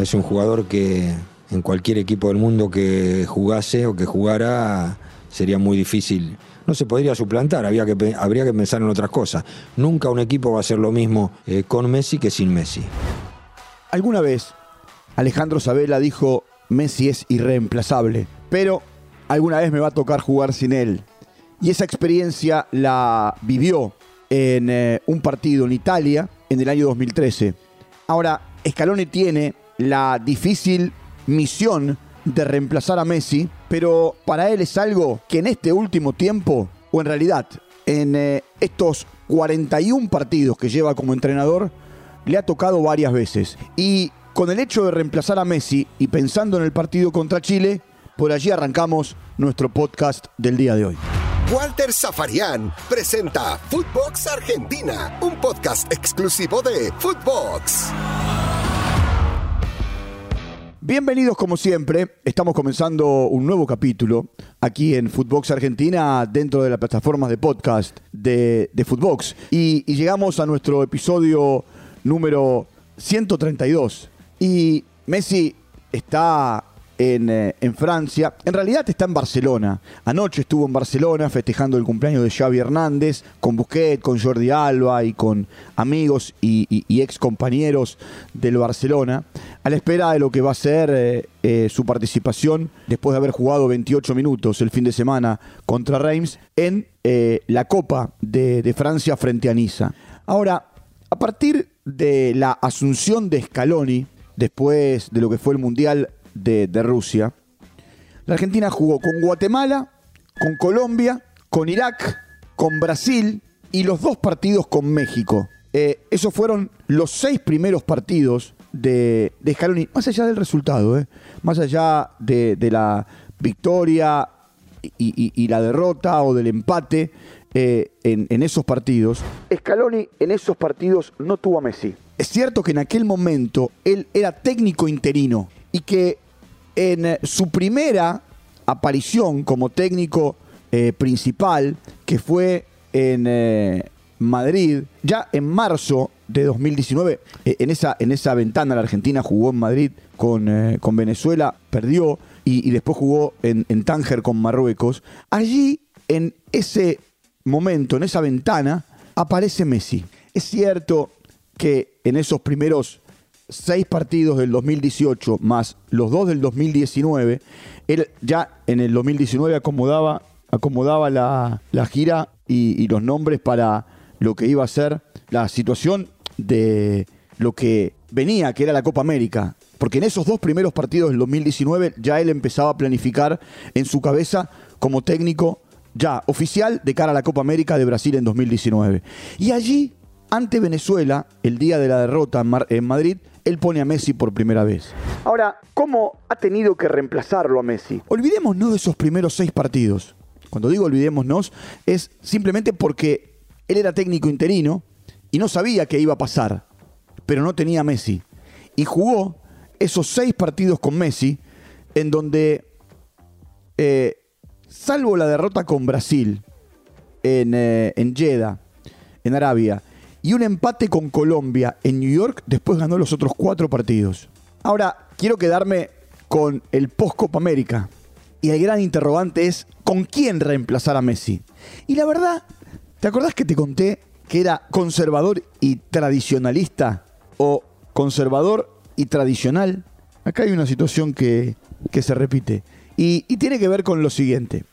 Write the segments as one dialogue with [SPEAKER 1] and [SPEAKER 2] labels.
[SPEAKER 1] Es un jugador que en cualquier equipo del mundo que jugase o que jugara sería muy difícil. No se podría suplantar, había que, habría que pensar en otras cosas. Nunca un equipo va a ser lo mismo eh, con Messi que sin Messi.
[SPEAKER 2] Alguna vez Alejandro Sabela dijo, Messi es irreemplazable, pero alguna vez me va a tocar jugar sin él. Y esa experiencia la vivió en eh, un partido en Italia en el año 2013. Ahora, Scaloni tiene la difícil misión de reemplazar a Messi, pero para él es algo que en este último tiempo, o en realidad en eh, estos 41 partidos que lleva como entrenador, le ha tocado varias veces. Y con el hecho de reemplazar a Messi y pensando en el partido contra Chile, por allí arrancamos nuestro podcast del día de hoy.
[SPEAKER 3] Walter Zafarian presenta Footbox Argentina, un podcast exclusivo de Footbox.
[SPEAKER 2] Bienvenidos como siempre, estamos comenzando un nuevo capítulo aquí en Footbox Argentina dentro de las plataformas de podcast de, de Footbox. Y, y llegamos a nuestro episodio número 132 y Messi está eh, en, Francia. En realidad está en Barcelona. Anoche estuvo en Barcelona festejando el cumpleaños de Xavi Hernández con Busquets, con Jordi Alba y con amigos y, ex compañeros del Barcelona, a la espera de lo que va a ser eh, eh, su participación después de haber jugado 28 minutos el fin de semana contra Reims en la Copa de Francia frente a Niza. Ahora, a partir de la asunción de Scaloni, después de lo que fue el Mundial de, Rusia. La Argentina jugó con Guatemala, con Colombia, con Irak, con Brasil y los dos partidos con México. Eh, esos fueron los seis primeros partidos de, de Scaloni, más allá del resultado, eh, más allá de, la victoria y, la derrota o del empate eh, en, en, esos partidos. Scaloni en esos partidos no tuvo a Messi. Es cierto que en aquel momento él era técnico interino y que en eh, su primera aparición como técnico eh, principal, que fue en eh, Madrid, ya en marzo de 2019, en, esa, en esa ventana la Argentina jugó en Madrid con, con Venezuela, perdió y, después jugó en, en Tánger con Marruecos. Allí, en ese momento, en esa ventana, aparece Messi. Es cierto que en esos primeros seis partidos del 2018 más los dos del 2019, él ya en el 2019 acomodaba, acomodaba la, gira y, los nombres para lo que iba a ser la situación de lo que venía, que era la Copa América. Porque en esos dos primeros partidos del 2019 ya él empezaba a planificar en su cabeza como técnico ya oficial de cara a la Copa América de Brasil en 2019. Y allí, ante Venezuela, el día de la derrota en Madrid, él pone a Messi por primera vez. Ahora, ¿cómo ha tenido que reemplazarlo a Messi? Olvidémonos de esos primeros seis partidos. Cuando digo olvidémonos, es simplemente porque él era técnico interino y no sabía qué iba a pasar, pero no tenía a Messi. Y jugó esos seis partidos con Messi, en donde, eh, salvo la derrota con Brasil en, eh, en Jeddah, en Arabia, y un empate con Colombia en New York, después ganó los otros cuatro partidos. Ahora, quiero quedarme con el post-Copa América. Y el gran interrogante es, ¿con quién reemplazar a Messi? Y la verdad, ¿te acordás que te conté que era conservador y tradicionalista? ¿O conservador y tradicional? Acá hay una situación que, se repite. Y, y tiene que ver con lo siguiente.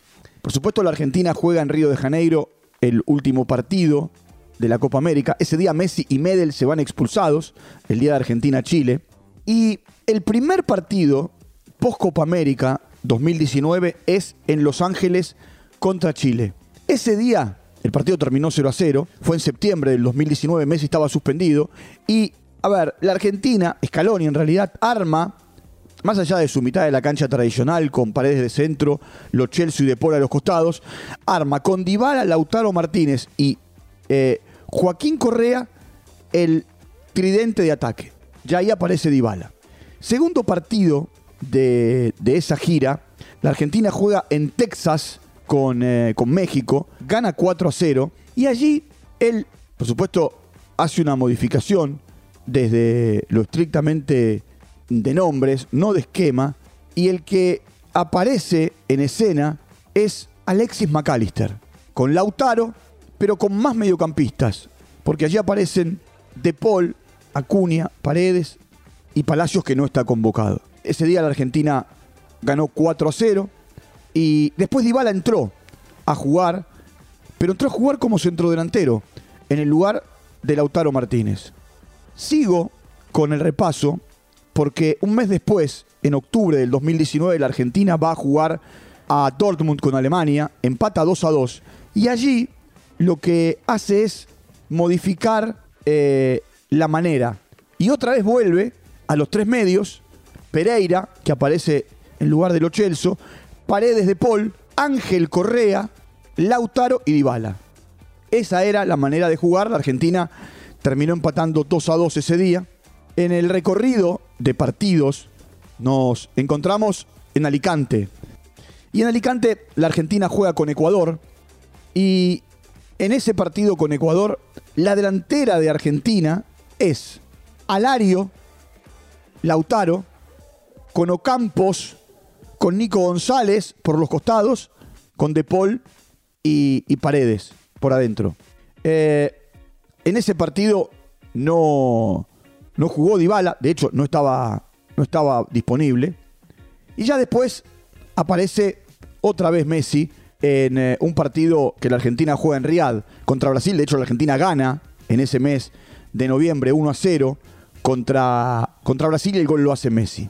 [SPEAKER 2] Por supuesto, la Argentina juega en Río de Janeiro el último partido de la Copa América. Ese día Messi y Medel se van expulsados, el día de Argentina-Chile. Y el primer partido post-Copa América 2019 es en Los Ángeles contra Chile. Ese día el partido terminó 0 a 0, fue en septiembre del 2019, Messi estaba suspendido y, a ver, la Argentina, Scaloni en realidad, arma, más allá de su mitad de la cancha tradicional, con paredes de centro, los Chelsea y de Pola a los costados, arma con Dybala, Lautaro Martínez y eh, Joaquín Correa, el tridente de ataque. Ya ahí aparece Dybala. Segundo partido de, esa gira, la Argentina juega en Texas con, eh, con México, gana 4 a 0 y allí él, por supuesto, hace una modificación desde lo estrictamente de nombres, no de esquema, y el que aparece en escena es Alexis McAllister, con Lautaro, pero con más mediocampistas, porque allí aparecen De Paul, Acuña, Paredes y Palacios que no está convocado. Ese día la Argentina ganó 4 a 0 y después Dybala entró a jugar, pero entró a jugar como centrodelantero en el lugar de Lautaro Martínez. Sigo con el repaso porque un mes después, en octubre del 2019, la Argentina va a jugar a Dortmund con Alemania, empata 2 a 2 y allí lo que hace es modificar eh, la manera. Y otra vez vuelve a los tres medios, Pereira, que aparece en lugar de Lo Celso, Paredes de Paul, Ángel Correa, Lautaro y Dybala. Esa era la manera de jugar. La Argentina terminó empatando 2 a 2 ese día. En el recorrido de partidos nos encontramos en Alicante. Y en Alicante la Argentina juega con Ecuador. Y en ese partido con Ecuador, la delantera de Argentina es Alario, Lautaro, con Ocampos, con Nico González por los costados, con De Paul y, Paredes por adentro. Eh, en ese partido no, no jugó Dybala, de hecho no estaba, no estaba disponible. Y ya después aparece otra vez Messi en eh, un partido que la Argentina juega en Riyadh contra Brasil. De hecho, la Argentina gana en ese mes de noviembre 1 a 0 contra, contra Brasil y el gol lo hace Messi.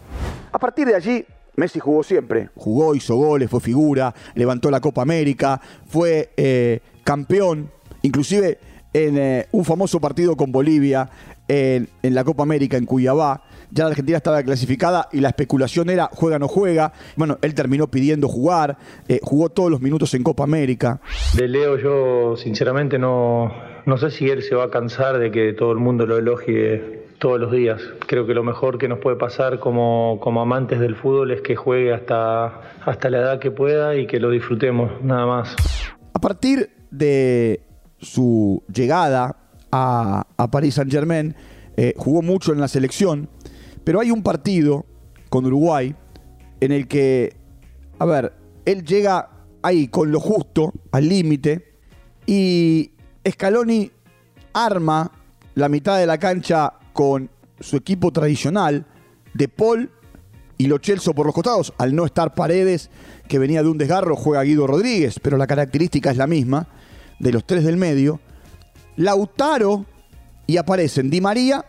[SPEAKER 2] A partir de allí, Messi jugó siempre. Jugó, hizo goles, fue figura, levantó la Copa América, fue eh, campeón, inclusive en eh, un famoso partido con Bolivia en, en la Copa América en Cuyabá ya la Argentina estaba clasificada y la especulación era juega o no juega. Bueno, él terminó pidiendo jugar, eh, jugó todos los minutos en Copa América.
[SPEAKER 4] De Leo yo sinceramente no, no sé si él se va a cansar de que todo el mundo lo elogie todos los días. Creo que lo mejor que nos puede pasar como, como amantes del fútbol es que juegue hasta, hasta la edad que pueda y que lo disfrutemos, nada más.
[SPEAKER 2] A partir de su llegada a, a Paris Saint Germain, eh, jugó mucho en la selección, pero hay un partido con Uruguay en el que, a ver, él llega ahí con lo justo, al límite, y Scaloni arma la mitad de la cancha con su equipo tradicional de Paul y Lo Celso por los costados. Al no estar Paredes, que venía de un desgarro, juega Guido Rodríguez, pero la característica es la misma de los tres del medio. Lautaro y aparecen Di María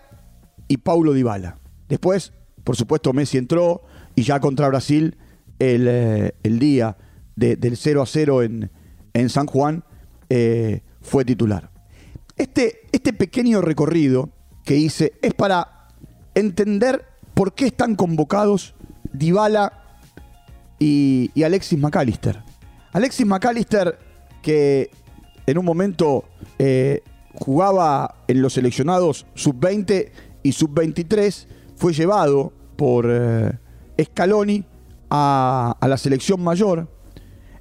[SPEAKER 2] y Paulo Dybala. Después, por supuesto, Messi entró y ya contra Brasil el, eh, día del 0 a 0 en, en San Juan eh, fue titular. Este, este pequeño recorrido que hice es para entender por qué están convocados Dybala y, Alexis McAllister. Alexis McAllister que en un momento eh, jugaba en los seleccionados sub-20 y sub-23, fue llevado por eh, Scaloni a, la selección mayor.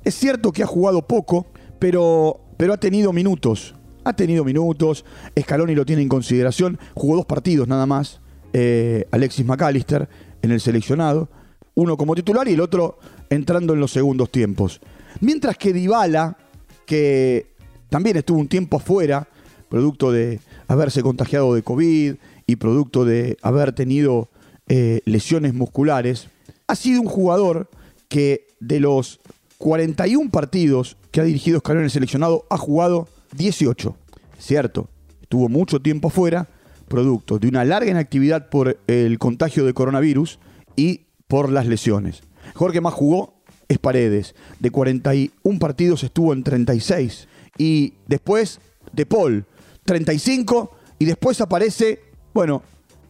[SPEAKER 2] Es cierto que ha jugado poco, pero, pero ha tenido minutos. Ha tenido minutos, Scaloni lo tiene en consideración, jugó dos partidos nada más, eh, Alexis McAllister en el seleccionado, uno como titular y el otro entrando en los segundos tiempos. Mientras que Dybala, que también estuvo un tiempo afuera, producto de haberse contagiado de COVID y producto de haber tenido eh, lesiones musculares, ha sido un jugador que de los 41 partidos que ha dirigido Scaloni en el seleccionado ha jugado 18. Cierto, estuvo mucho tiempo fuera, producto de una larga inactividad por el contagio de coronavirus y por las lesiones. Jorge más jugó es Paredes. De 41 partidos estuvo en 36. Y después de Paul, 35. Y después aparece bueno,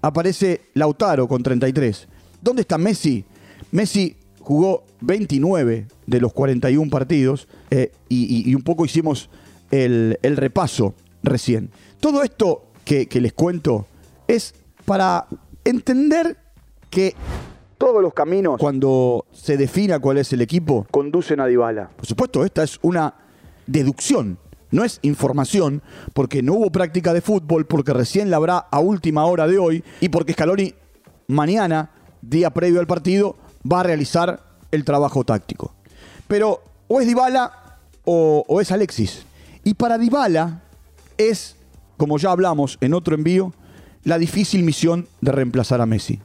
[SPEAKER 2] aparece Lautaro con 33. ¿Dónde está Messi? Messi jugó 29 de los 41 partidos eh, y, un poco hicimos el, repaso recién. Todo esto que, les cuento es para entender que todos los caminos, cuando se defina cuál es el equipo, conducen a Dybala. Por supuesto, esta es una deducción no es información, porque no hubo práctica de fútbol, porque recién la habrá a última hora de hoy y porque Scaloni mañana día previo al partido, va a realizar el trabajo táctico. Pero o es Dybala o, es Alexis. Y para Dybala es, como ya hablamos en otro envío, la difícil misión de reemplazar a Messi.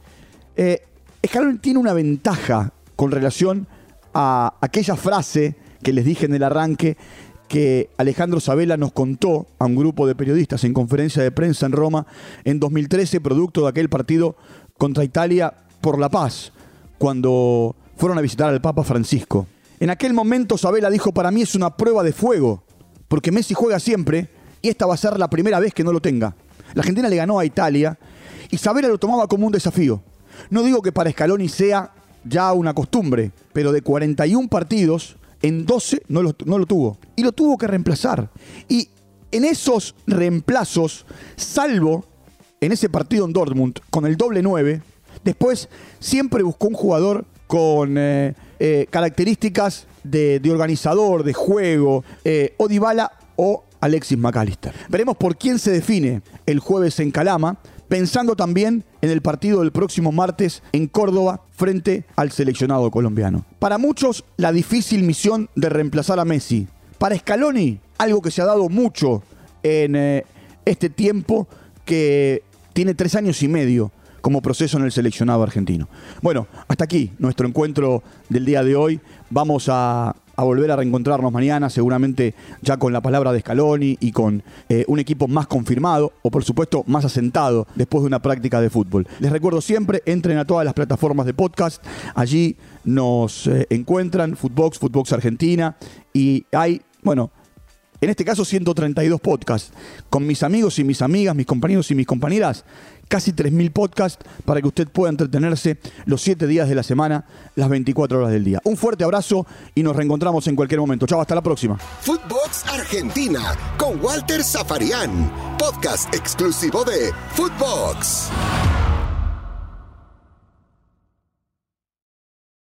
[SPEAKER 2] Eh, Scaloni tiene una ventaja con relación a aquella frase que les dije en el arranque que Alejandro Sabela nos contó a un grupo de periodistas en conferencia de prensa en Roma en 2013, producto de aquel partido contra Italia por la paz, cuando fueron a visitar al Papa Francisco. En aquel momento Sabela dijo, para mí es una prueba de fuego, porque Messi juega siempre y esta va a ser la primera vez que no lo tenga. La Argentina le ganó a Italia y Sabela lo tomaba como un desafío. No digo que para Scaloni sea ya una costumbre, pero de 41 partidos, en 12 no lo, no lo tuvo. Y lo tuvo que reemplazar. Y en esos reemplazos, salvo en ese partido en Dortmund con el doble 9, después siempre buscó un jugador con eh, eh, características de, organizador, de juego, eh, o Dybala o Alexis McAllister. Veremos por quién se define el jueves en Calama, pensando también en el partido del próximo martes en Córdoba frente al seleccionado colombiano. Para muchos, la difícil misión de reemplazar a Messi. Para Scaloni, algo que se ha dado mucho en eh, este tiempo que tiene tres años y medio como proceso en el seleccionado argentino. Bueno, hasta aquí nuestro encuentro del día de hoy. Vamos a, a volver a reencontrarnos mañana, seguramente ya con la palabra de Scaloni y con eh, un equipo más confirmado o por supuesto más asentado después de una práctica de fútbol. Les recuerdo siempre, entren a todas las plataformas de podcast, allí nos eh, encuentran, Footbox, Footbox Argentina y hay, bueno, en este caso 132 podcasts, con mis amigos y mis amigas, mis compañeros y mis compañeras, casi 3.000 podcasts para que usted pueda entretenerse los 7 días de la semana, las 24 horas del día. Un fuerte abrazo y nos reencontramos en cualquier momento. Chao, hasta la próxima.
[SPEAKER 3] Footbox Argentina con Walter Zafarian, podcast exclusivo de Footbox.